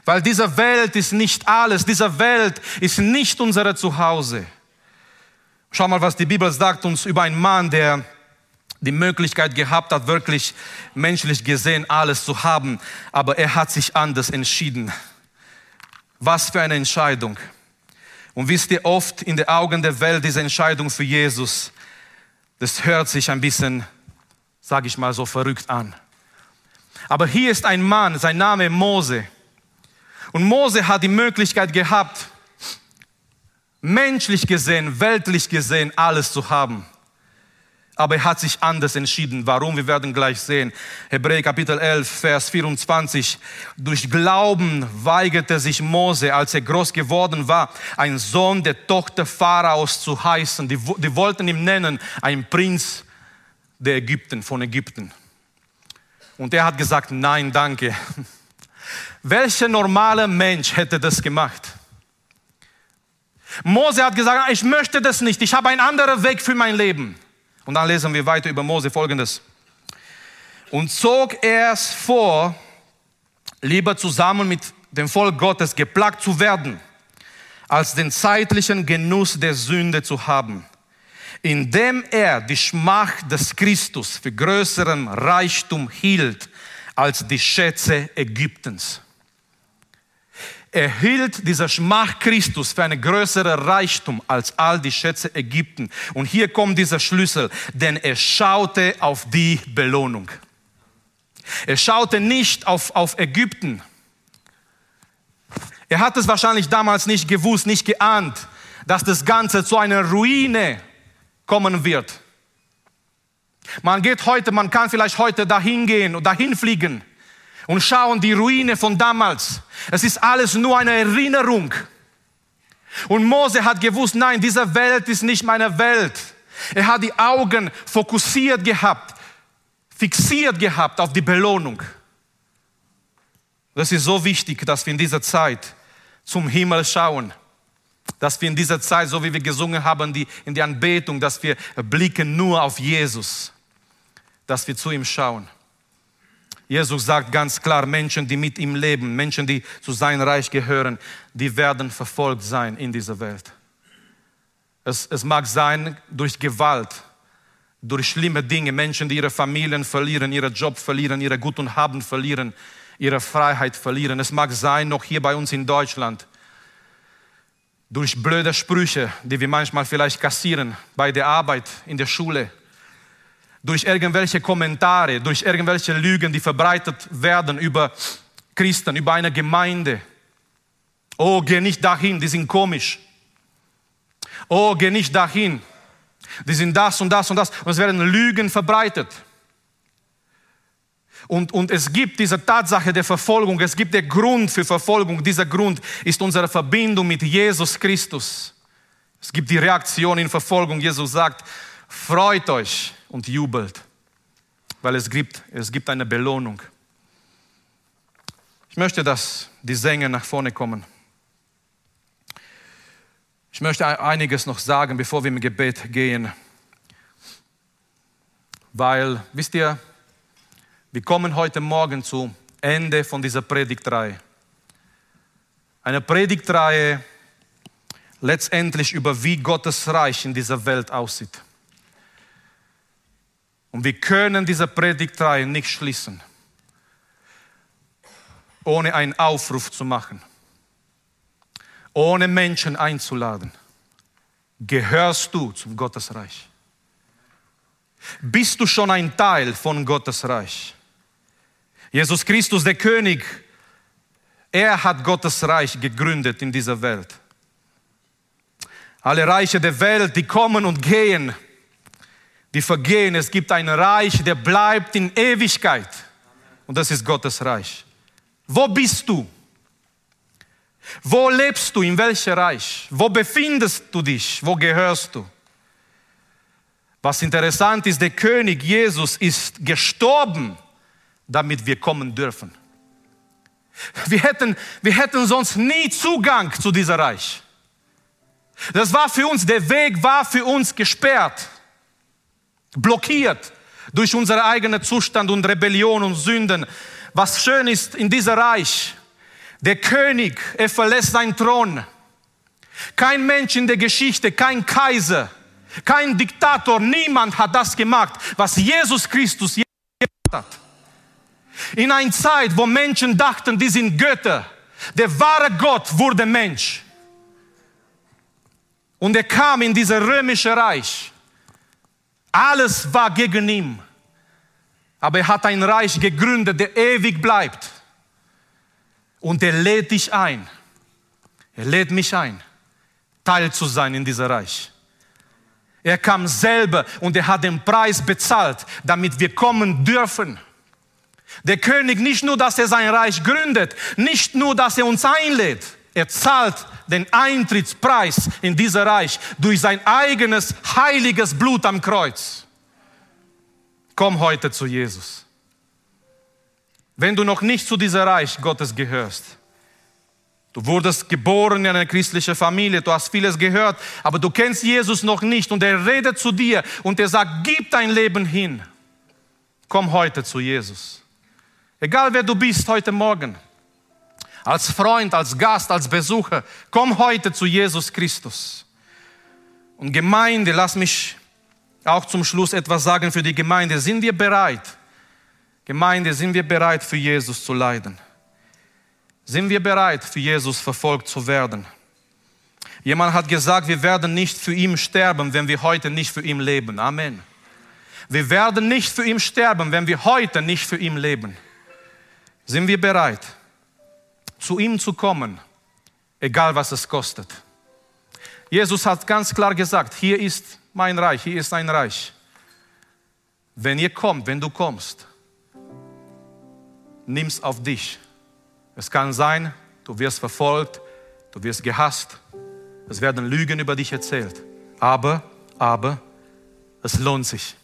Weil diese Welt ist nicht alles. Diese Welt ist nicht unser Zuhause. Schau mal, was die Bibel sagt uns über einen Mann, der die Möglichkeit gehabt hat, wirklich menschlich gesehen alles zu haben. Aber er hat sich anders entschieden. Was für eine Entscheidung. Und wisst ihr, oft in den Augen der Welt diese Entscheidung für Jesus, das hört sich ein bisschen, sage ich mal, so verrückt an. Aber hier ist ein Mann, sein Name Mose. Und Mose hat die Möglichkeit gehabt, menschlich gesehen, weltlich gesehen, alles zu haben. Aber er hat sich anders entschieden. Warum? Wir werden gleich sehen. Hebräer Kapitel 11, Vers 24. Durch Glauben weigerte sich Mose, als er groß geworden war, ein Sohn der Tochter Pharaos zu heißen. Die, die wollten ihn nennen, ein Prinz der Ägypten, von Ägypten. Und er hat gesagt, nein, danke. Welcher normale Mensch hätte das gemacht? Mose hat gesagt, ich möchte das nicht, ich habe einen anderen Weg für mein Leben. Und dann lesen wir weiter über Mose folgendes. Und zog er es vor, lieber zusammen mit dem Volk Gottes geplagt zu werden, als den zeitlichen Genuss der Sünde zu haben, indem er die Schmach des Christus für größeren Reichtum hielt als die Schätze Ägyptens. Er hielt dieser Schmach Christus für eine größere Reichtum als all die Schätze Ägypten. Und hier kommt dieser Schlüssel, denn er schaute auf die Belohnung. Er schaute nicht auf, auf Ägypten. Er hat es wahrscheinlich damals nicht gewusst, nicht geahnt, dass das Ganze zu einer Ruine kommen wird. Man geht heute, man kann vielleicht heute dahin gehen und dahin fliegen und schauen die Ruine von damals. Es ist alles nur eine Erinnerung. Und Mose hat gewusst, nein, diese Welt ist nicht meine Welt. Er hat die Augen fokussiert gehabt, fixiert gehabt auf die Belohnung. Das ist so wichtig, dass wir in dieser Zeit zum Himmel schauen. Dass wir in dieser Zeit, so wie wir gesungen haben, die, in die Anbetung, dass wir blicken nur auf Jesus. Dass wir zu ihm schauen. Jesus sagt ganz klar, Menschen, die mit ihm leben, Menschen, die zu seinem Reich gehören, die werden verfolgt sein in dieser Welt. Es, es mag sein durch Gewalt, durch schlimme Dinge, Menschen, die ihre Familien verlieren, ihren Job verlieren, ihre Gut und Haben verlieren, ihre Freiheit verlieren. Es mag sein, noch hier bei uns in Deutschland, durch blöde Sprüche, die wir manchmal vielleicht kassieren bei der Arbeit, in der Schule, durch irgendwelche Kommentare, durch irgendwelche Lügen, die verbreitet werden über Christen, über eine Gemeinde. Oh, geh nicht dahin, die sind komisch. Oh, geh nicht dahin, die sind das und das und das. Und es werden Lügen verbreitet. Und, und es gibt diese Tatsache der Verfolgung, es gibt den Grund für Verfolgung. Dieser Grund ist unsere Verbindung mit Jesus Christus. Es gibt die Reaktion in Verfolgung. Jesus sagt, freut euch und jubelt, weil es gibt, es gibt eine Belohnung. Ich möchte, dass die Sänger nach vorne kommen. Ich möchte einiges noch sagen, bevor wir im Gebet gehen. Weil, wisst ihr, wir kommen heute Morgen zu Ende von dieser Predigtreihe. Eine Predigtreihe letztendlich über wie Gottes Reich in dieser Welt aussieht. Und wir können diese Predigtreihe nicht schließen, ohne einen Aufruf zu machen, ohne Menschen einzuladen. Gehörst du zum Gottesreich? Bist du schon ein Teil von Gottes Reich? Jesus Christus, der König, er hat Gottes Reich gegründet in dieser Welt. Alle Reiche der Welt, die kommen und gehen, die vergehen. Es gibt ein Reich, der bleibt in Ewigkeit. Und das ist Gottes Reich. Wo bist du? Wo lebst du? In welchem Reich? Wo befindest du dich? Wo gehörst du? Was interessant ist, der König Jesus ist gestorben, damit wir kommen dürfen. Wir hätten, wir hätten sonst nie Zugang zu diesem Reich. Das war für uns, der Weg war für uns gesperrt, blockiert durch unseren eigenen Zustand und Rebellion und Sünden. Was schön ist in diesem Reich, der König, er verlässt seinen Thron. Kein Mensch in der Geschichte, kein Kaiser, kein Diktator, niemand hat das gemacht, was Jesus Christus gemacht hat. In einer Zeit, wo Menschen dachten, die sind Götter, der wahre Gott wurde Mensch. Und er kam in dieses römische Reich. Alles war gegen ihn. Aber er hat ein Reich gegründet, der ewig bleibt. Und er lädt dich ein. Er lädt mich ein, Teil zu sein in diesem Reich. Er kam selber und er hat den Preis bezahlt, damit wir kommen dürfen. Der König nicht nur, dass er sein Reich gründet, nicht nur, dass er uns einlädt, er zahlt den Eintrittspreis in dieser Reich durch sein eigenes heiliges Blut am Kreuz. Komm heute zu Jesus. Wenn du noch nicht zu dieser Reich Gottes gehörst, du wurdest geboren in einer christlichen Familie, du hast vieles gehört, aber du kennst Jesus noch nicht und er redet zu dir und er sagt, gib dein Leben hin. Komm heute zu Jesus. Egal wer du bist heute Morgen als Freund, als Gast, als Besucher, komm heute zu Jesus Christus. Und Gemeinde, lass mich auch zum Schluss etwas sagen für die Gemeinde. Sind wir bereit? Gemeinde, sind wir bereit für Jesus zu leiden? Sind wir bereit für Jesus verfolgt zu werden? Jemand hat gesagt, wir werden nicht für ihn sterben, wenn wir heute nicht für ihn leben. Amen. Wir werden nicht für ihn sterben, wenn wir heute nicht für ihn leben. Sind wir bereit? zu ihm zu kommen, egal was es kostet. Jesus hat ganz klar gesagt, hier ist mein Reich, hier ist ein Reich. Wenn ihr kommt, wenn du kommst, nimm's auf dich. Es kann sein, du wirst verfolgt, du wirst gehasst, es werden Lügen über dich erzählt. Aber, aber, es lohnt sich.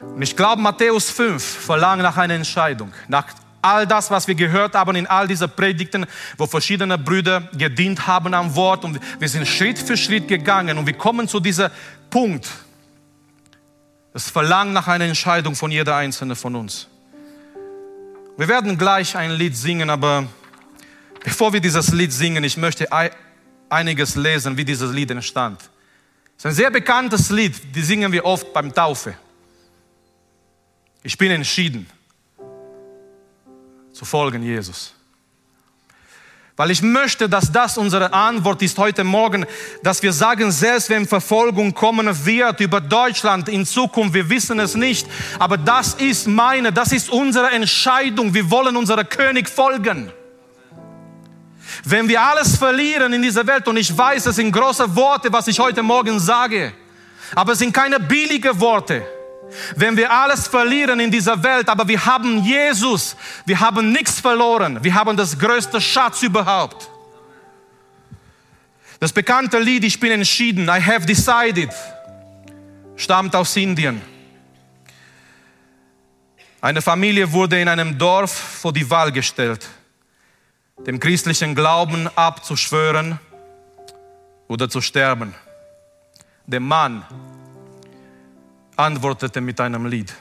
Und ich glaube, Matthäus 5 verlangt nach einer Entscheidung, nach all das, was wir gehört haben in all diesen Predigten, wo verschiedene Brüder gedient haben am Wort und wir sind Schritt für Schritt gegangen und wir kommen zu diesem Punkt. Es verlangt nach einer Entscheidung von jeder einzelne von uns. Wir werden gleich ein Lied singen, aber bevor wir dieses Lied singen, ich möchte einiges lesen, wie dieses Lied entstand. Es ist ein sehr bekanntes Lied, die singen wir oft beim Taufe. Ich bin entschieden zu folgen Jesus. Weil ich möchte, dass das unsere Antwort ist heute Morgen, dass wir sagen, selbst wenn Verfolgung kommen wird über Deutschland in Zukunft, wir wissen es nicht, aber das ist meine, das ist unsere Entscheidung. Wir wollen unserem König folgen. Wenn wir alles verlieren in dieser Welt, und ich weiß, es sind große Worte, was ich heute Morgen sage, aber es sind keine billigen Worte. Wenn wir alles verlieren in dieser Welt, aber wir haben Jesus, wir haben nichts verloren, wir haben das größte Schatz überhaupt. Das bekannte Lied Ich bin entschieden, I have decided, stammt aus Indien. Eine Familie wurde in einem Dorf vor die Wahl gestellt, dem christlichen Glauben abzuschwören oder zu sterben. Der Mann antwortete mit einem Lied.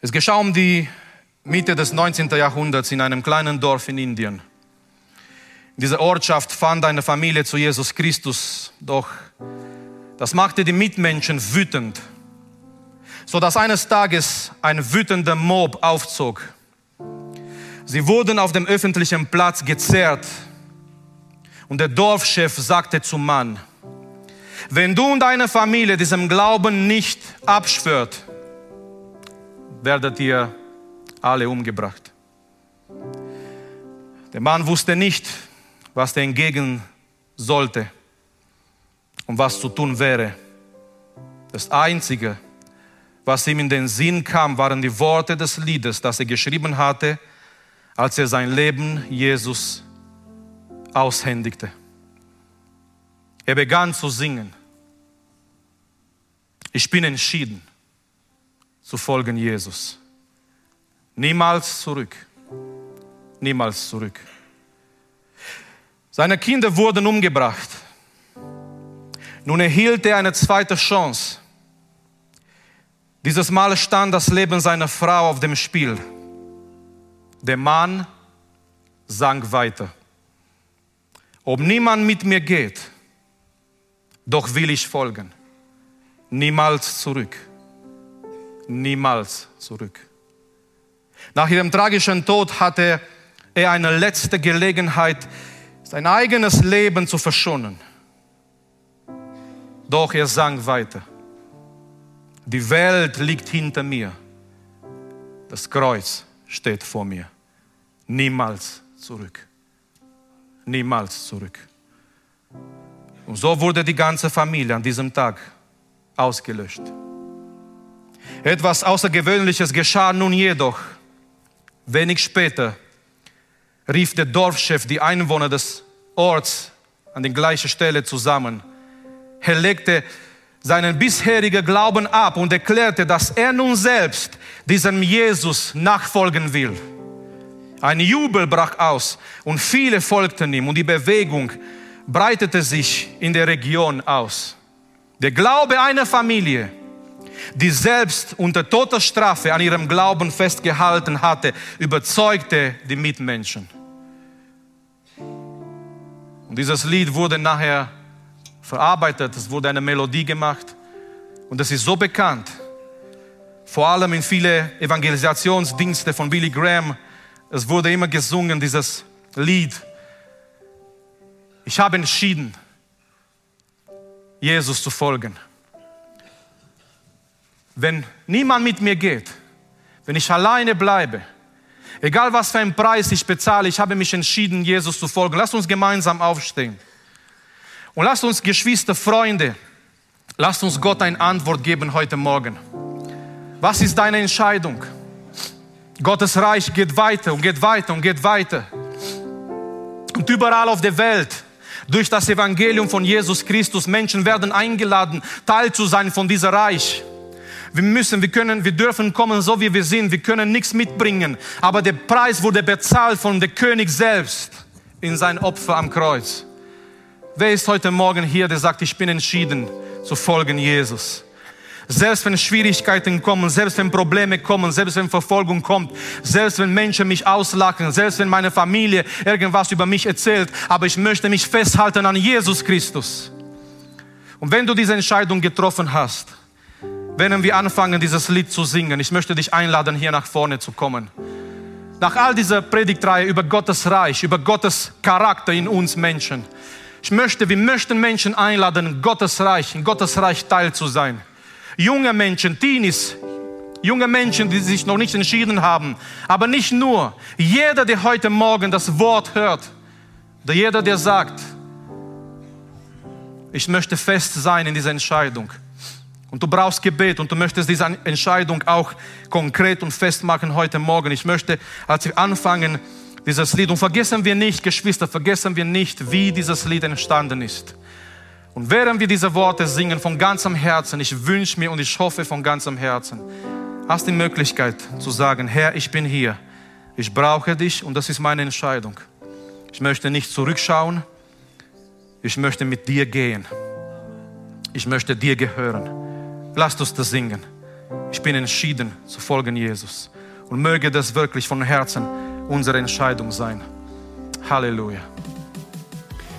Es geschah um die Mitte des 19. Jahrhunderts in einem kleinen Dorf in Indien. In dieser Ortschaft fand eine Familie zu Jesus Christus, doch das machte die Mitmenschen wütend, so dass eines Tages ein wütender Mob aufzog. Sie wurden auf dem öffentlichen Platz gezerrt und der Dorfchef sagte zum Mann, wenn du und deine Familie diesem Glauben nicht abschwört, werdet ihr alle umgebracht. Der Mann wusste nicht, was er entgegen sollte und was zu tun wäre. Das Einzige, was ihm in den Sinn kam, waren die Worte des Liedes, das er geschrieben hatte, als er sein Leben Jesus aushändigte. Er begann zu singen. Ich bin entschieden zu folgen Jesus. Niemals zurück. niemals zurück. Seine Kinder wurden umgebracht. Nun erhielt er eine zweite Chance. Dieses Mal stand das Leben seiner Frau auf dem Spiel. Der Mann sang weiter. Ob niemand mit mir geht, doch will ich folgen. Niemals zurück. Niemals zurück. Nach ihrem tragischen Tod hatte er eine letzte Gelegenheit, sein eigenes Leben zu verschonen. Doch er sang weiter. Die Welt liegt hinter mir. Das Kreuz steht vor mir. Niemals zurück. Niemals zurück. Und so wurde die ganze Familie an diesem Tag ausgelöscht. Etwas Außergewöhnliches geschah nun jedoch. Wenig später rief der Dorfchef die Einwohner des Orts an die gleiche Stelle zusammen. Er legte seinen bisherigen Glauben ab und erklärte, dass er nun selbst diesem Jesus nachfolgen will. Ein Jubel brach aus und viele folgten ihm und die Bewegung breitete sich in der Region aus. Der Glaube einer Familie, die selbst unter toter Strafe an ihrem Glauben festgehalten hatte, überzeugte die Mitmenschen. Und dieses Lied wurde nachher verarbeitet, es wurde eine Melodie gemacht und es ist so bekannt, vor allem in viele Evangelisationsdienste von Billy Graham, es wurde immer gesungen, dieses Lied. Ich habe entschieden, Jesus zu folgen. Wenn niemand mit mir geht, wenn ich alleine bleibe, egal was für einen Preis ich bezahle, ich habe mich entschieden, Jesus zu folgen. Lasst uns gemeinsam aufstehen. Und lasst uns, Geschwister, Freunde, lasst uns Gott eine Antwort geben heute Morgen. Was ist deine Entscheidung? Gottes Reich geht weiter und geht weiter und geht weiter. Und überall auf der Welt, durch das Evangelium von Jesus Christus, Menschen werden eingeladen, Teil zu sein von dieser Reich. Wir müssen, wir können, wir dürfen kommen, so wie wir sind. Wir können nichts mitbringen. Aber der Preis wurde bezahlt von der König selbst in sein Opfer am Kreuz. Wer ist heute Morgen hier, der sagt, ich bin entschieden zu folgen Jesus? Selbst wenn Schwierigkeiten kommen, selbst wenn Probleme kommen, selbst wenn Verfolgung kommt, selbst wenn Menschen mich auslachen, selbst wenn meine Familie irgendwas über mich erzählt, aber ich möchte mich festhalten an Jesus Christus. Und wenn du diese Entscheidung getroffen hast, werden wir anfangen, dieses Lied zu singen. Ich möchte dich einladen, hier nach vorne zu kommen. Nach all dieser Predigtreihe über Gottes Reich, über Gottes Charakter in uns Menschen. Ich möchte, wir möchten Menschen einladen, Gottes Reich, in Gottes Reich Teil zu sein junge Menschen, Teenies, junge Menschen, die sich noch nicht entschieden haben. Aber nicht nur. Jeder, der heute Morgen das Wort hört, der jeder, der sagt, ich möchte fest sein in dieser Entscheidung. Und du brauchst Gebet und du möchtest diese Entscheidung auch konkret und fest machen heute Morgen. Ich möchte, als wir anfangen, dieses Lied, und vergessen wir nicht, Geschwister, vergessen wir nicht, wie dieses Lied entstanden ist. Und während wir diese Worte singen von ganzem Herzen, ich wünsche mir und ich hoffe von ganzem Herzen, hast die Möglichkeit zu sagen, Herr, ich bin hier. Ich brauche dich und das ist meine Entscheidung. Ich möchte nicht zurückschauen. Ich möchte mit dir gehen. Ich möchte dir gehören. Lasst uns das singen. Ich bin entschieden zu folgen Jesus. Und möge das wirklich von Herzen unsere Entscheidung sein. Halleluja.